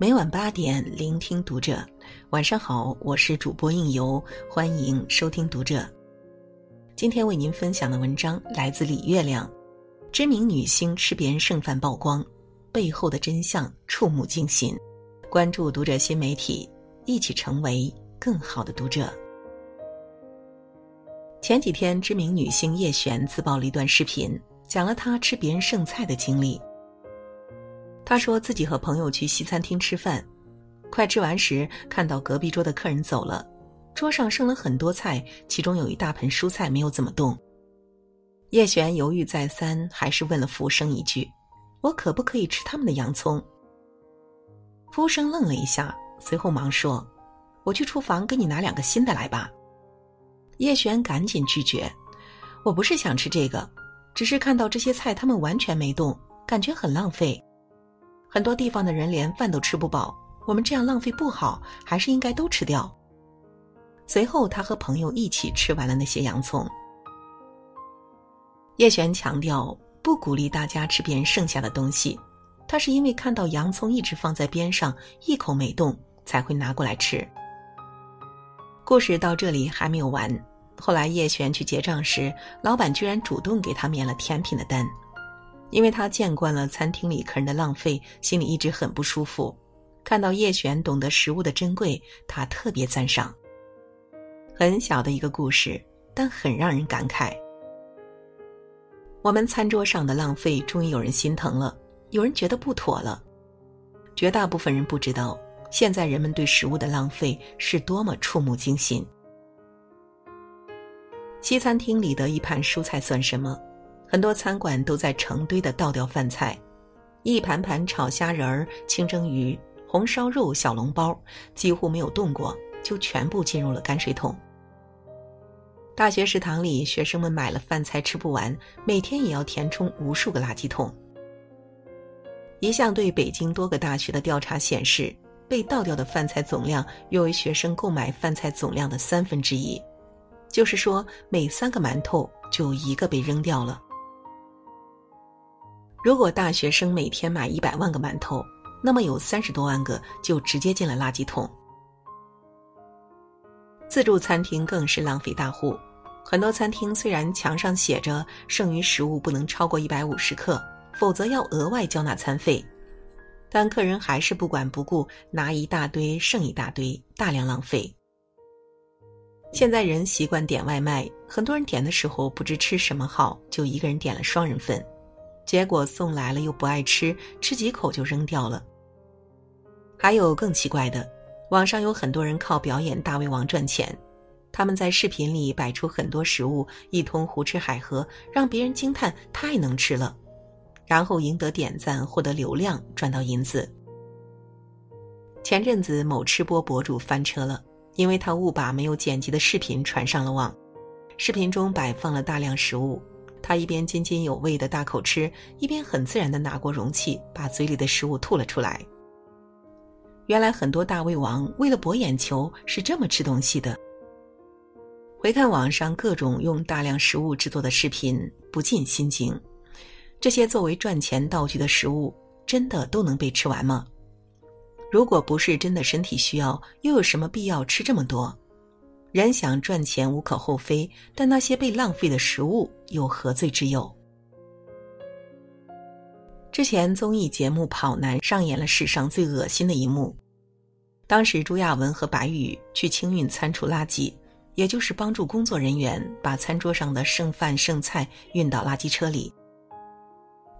每晚八点，聆听读者。晚上好，我是主播应由，欢迎收听读者。今天为您分享的文章来自李月亮。知名女星吃别人剩饭曝光，背后的真相触目惊心。关注读者新媒体，一起成为更好的读者。前几天，知名女星叶璇自曝了一段视频，讲了她吃别人剩菜的经历。他说自己和朋友去西餐厅吃饭，快吃完时看到隔壁桌的客人走了，桌上剩了很多菜，其中有一大盆蔬菜没有怎么动。叶璇犹豫再三，还是问了服务生一句：“我可不可以吃他们的洋葱？”服务生愣了一下，随后忙说：“我去厨房给你拿两个新的来吧。”叶璇赶紧拒绝：“我不是想吃这个，只是看到这些菜他们完全没动，感觉很浪费。”很多地方的人连饭都吃不饱，我们这样浪费不好，还是应该都吃掉。随后，他和朋友一起吃完了那些洋葱。叶璇强调不鼓励大家吃别人剩下的东西，他是因为看到洋葱一直放在边上，一口没动，才会拿过来吃。故事到这里还没有完，后来叶璇去结账时，老板居然主动给他免了甜品的单。因为他见惯了餐厅里客人的浪费，心里一直很不舒服。看到叶璇懂得食物的珍贵，他特别赞赏。很小的一个故事，但很让人感慨。我们餐桌上的浪费，终于有人心疼了，有人觉得不妥了。绝大部分人不知道，现在人们对食物的浪费是多么触目惊心。西餐厅里的一盘蔬菜算什么？很多餐馆都在成堆的倒掉饭菜，一盘盘炒虾仁儿、清蒸鱼、红烧肉、小笼包，几乎没有动过，就全部进入了泔水桶。大学食堂里，学生们买了饭菜吃不完，每天也要填充无数个垃圾桶。一项对北京多个大学的调查显示，被倒掉的饭菜总量约为学生购买饭菜总量的三分之一，就是说，每三个馒头就有一个被扔掉了。如果大学生每天买一百万个馒头，那么有三十多万个就直接进了垃圾桶。自助餐厅更是浪费大户，很多餐厅虽然墙上写着剩余食物不能超过一百五十克，否则要额外交纳餐费，但客人还是不管不顾，拿一大堆剩一大堆，大量浪费。现在人习惯点外卖，很多人点的时候不知吃什么好，就一个人点了双人份。结果送来了又不爱吃，吃几口就扔掉了。还有更奇怪的，网上有很多人靠表演大胃王赚钱，他们在视频里摆出很多食物，一通胡吃海喝，让别人惊叹太能吃了，然后赢得点赞，获得流量，赚到银子。前阵子某吃播博主翻车了，因为他误把没有剪辑的视频传上了网，视频中摆放了大量食物。他一边津津有味的大口吃，一边很自然的拿过容器，把嘴里的食物吐了出来。原来很多大胃王为了博眼球是这么吃东西的。回看网上各种用大量食物制作的视频，不禁心惊：这些作为赚钱道具的食物，真的都能被吃完吗？如果不是真的身体需要，又有什么必要吃这么多？人想赚钱无可厚非，但那些被浪费的食物又何罪之有？之前综艺节目《跑男》上演了史上最恶心的一幕。当时朱亚文和白宇去清运餐厨垃圾，也就是帮助工作人员把餐桌上的剩饭剩菜运到垃圾车里。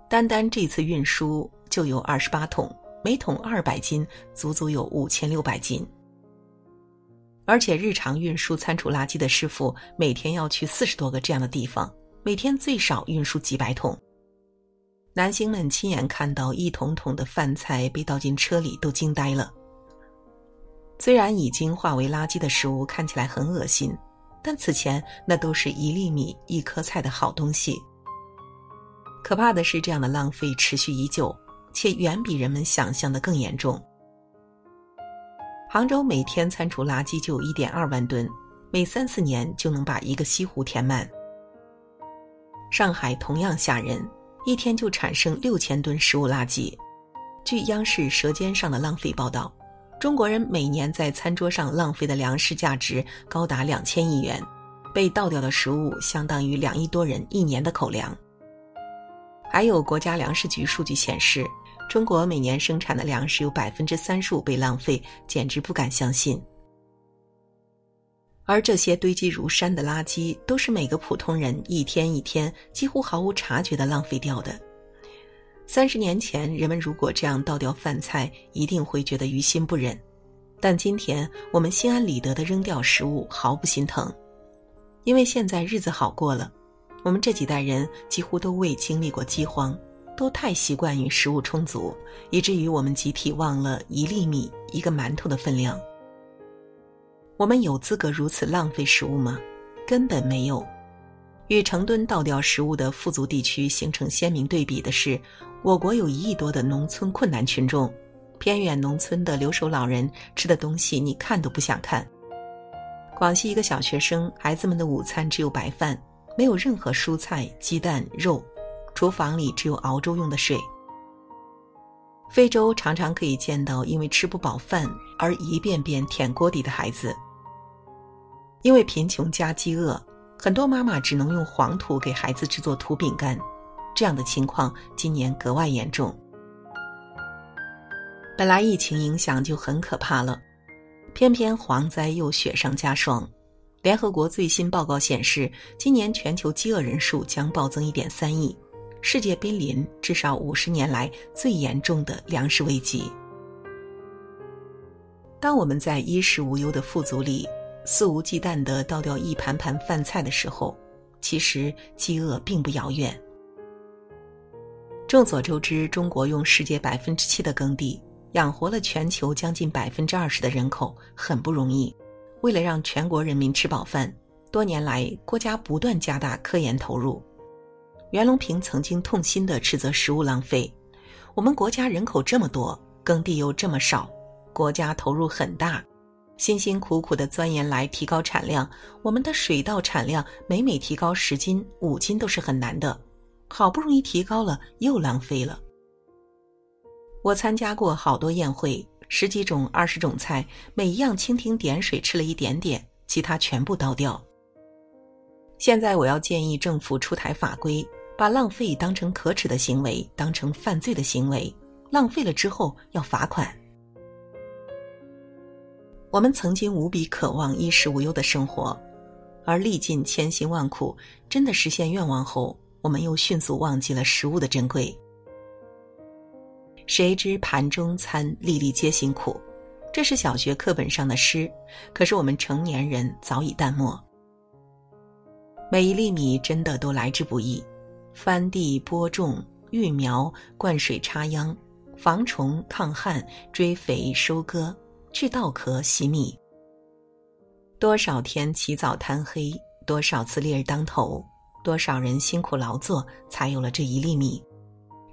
单单这次运输就有二十八桶，每桶二百斤，足足有五千六百斤。而且，日常运输餐厨垃圾的师傅每天要去四十多个这样的地方，每天最少运输几百桶。男星们亲眼看到一桶桶的饭菜被倒进车里，都惊呆了。虽然已经化为垃圾的食物看起来很恶心，但此前那都是一粒米、一颗菜的好东西。可怕的是，这样的浪费持续已久，且远比人们想象的更严重。杭州每天餐厨垃圾就一点二万吨，每三四年就能把一个西湖填满。上海同样吓人，一天就产生六千吨食物垃圾，据央视《舌尖上的浪费》报道，中国人每年在餐桌上浪费的粮食价值高达两千亿元，被倒掉的食物相当于两亿多人一年的口粮。还有国家粮食局数据显示，中国每年生产的粮食有百分之三十五被浪费，简直不敢相信。而这些堆积如山的垃圾，都是每个普通人一天一天几乎毫无察觉的浪费掉的。三十年前，人们如果这样倒掉饭菜，一定会觉得于心不忍。但今天，我们心安理得的扔掉食物，毫不心疼，因为现在日子好过了。我们这几代人几乎都未经历过饥荒，都太习惯于食物充足，以至于我们集体忘了一粒米、一个馒头的分量。我们有资格如此浪费食物吗？根本没有。与成吨倒掉食物的富足地区形成鲜明对比的是，我国有一亿多的农村困难群众，偏远农村的留守老人吃的东西你看都不想看。广西一个小学生，孩子们的午餐只有白饭，没有任何蔬菜、鸡蛋、肉，厨房里只有熬粥用的水。非洲常常可以见到因为吃不饱饭而一遍遍舔锅底的孩子，因为贫穷加饥饿。很多妈妈只能用黄土给孩子制作土饼干，这样的情况今年格外严重。本来疫情影响就很可怕了，偏偏蝗灾又雪上加霜。联合国最新报告显示，今年全球饥饿人数将暴增一点三亿，世界濒临至少五十年来最严重的粮食危机。当我们在衣食无忧的富足里。肆无忌惮地倒掉一盘盘饭菜的时候，其实饥饿并不遥远。众所周知，中国用世界百分之七的耕地养活了全球将近百分之二十的人口，很不容易。为了让全国人民吃饱饭，多年来国家不断加大科研投入。袁隆平曾经痛心地斥责食物浪费：“我们国家人口这么多，耕地又这么少，国家投入很大。”辛辛苦苦的钻研来提高产量，我们的水稻产量每每提高十斤、五斤都是很难的，好不容易提高了又浪费了。我参加过好多宴会，十几种、二十种菜，每一样蜻蜓点水吃了一点点，其他全部倒掉。现在我要建议政府出台法规，把浪费当成可耻的行为，当成犯罪的行为，浪费了之后要罚款。我们曾经无比渴望衣食无忧的生活，而历尽千辛万苦，真的实现愿望后，我们又迅速忘记了食物的珍贵。谁知盘中餐，粒粒皆辛苦，这是小学课本上的诗，可是我们成年人早已淡漠。每一粒米真的都来之不易，翻地播种、育苗、灌水插秧、防虫抗旱、追肥收割。去稻壳洗米，多少天起早贪黑，多少次烈日当头，多少人辛苦劳作，才有了这一粒米。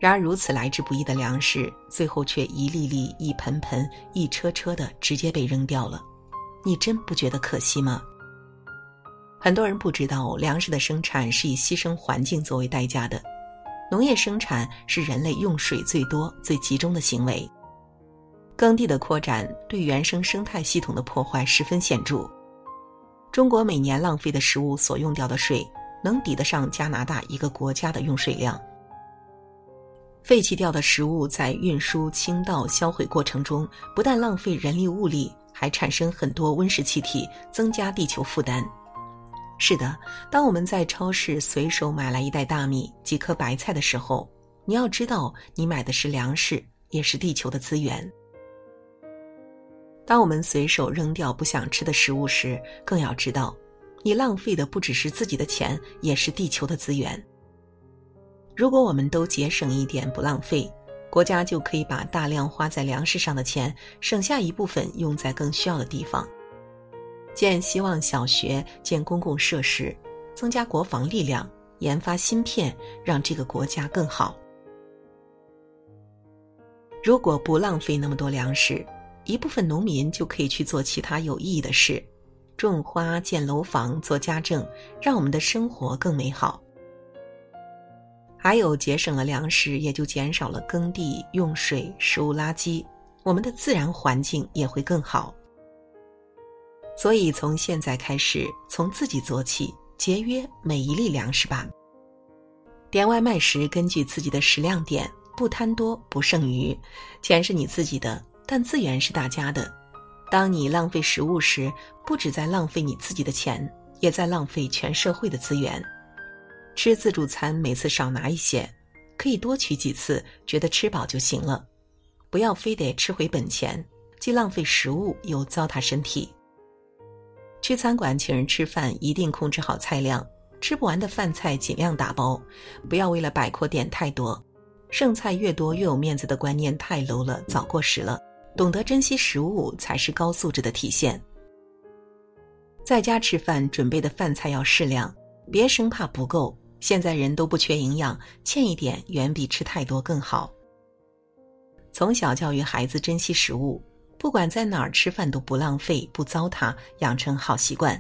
然而如此来之不易的粮食，最后却一粒粒、一盆盆、一车车的直接被扔掉了。你真不觉得可惜吗？很多人不知道，粮食的生产是以牺牲环境作为代价的。农业生产是人类用水最多、最集中的行为。耕地的扩展对原生生态系统的破坏十分显著。中国每年浪费的食物所用掉的水，能抵得上加拿大一个国家的用水量。废弃掉的食物在运输、倾倒、销毁过程中，不但浪费人力物力，还产生很多温室气体，增加地球负担。是的，当我们在超市随手买来一袋大米、几颗白菜的时候，你要知道，你买的是粮食，也是地球的资源。当我们随手扔掉不想吃的食物时，更要知道，你浪费的不只是自己的钱，也是地球的资源。如果我们都节省一点，不浪费，国家就可以把大量花在粮食上的钱，省下一部分用在更需要的地方，建希望小学，建公共设施，增加国防力量，研发芯片，让这个国家更好。如果不浪费那么多粮食，一部分农民就可以去做其他有意义的事，种花、建楼房、做家政，让我们的生活更美好。还有节省了粮食，也就减少了耕地用水、食物垃圾，我们的自然环境也会更好。所以，从现在开始，从自己做起，节约每一粒粮食吧。点外卖时，根据自己的食量点，不贪多，不剩余。钱是你自己的，但资源是大家的。当你浪费食物时，不止在浪费你自己的钱，也在浪费全社会的资源。吃自助餐，每次少拿一些，可以多取几次，觉得吃饱就行了，不要非得吃回本钱，既浪费食物又糟蹋身体。去餐馆请人吃饭，一定控制好菜量，吃不完的饭菜尽量打包，不要为了摆阔点太多。剩菜越多越有面子的观念太 low 了，早过时了。懂得珍惜食物才是高素质的体现。在家吃饭，准备的饭菜要适量，别生怕不够。现在人都不缺营养，欠一点远比吃太多更好。从小教育孩子珍惜食物。不管在哪儿吃饭都不浪费、不糟蹋，养成好习惯。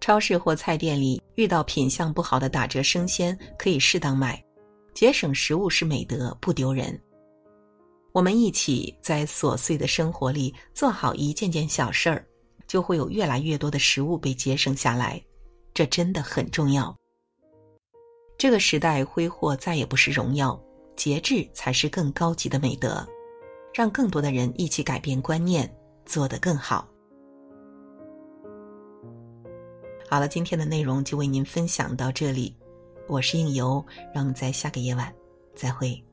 超市或菜店里遇到品相不好的打折生鲜，可以适当买。节省食物是美德，不丢人。我们一起在琐碎的生活里做好一件件小事儿，就会有越来越多的食物被节省下来。这真的很重要。这个时代挥霍再也不是荣耀，节制才是更高级的美德。让更多的人一起改变观念，做得更好。好了，今天的内容就为您分享到这里，我是应由，让我们在下个夜晚再会。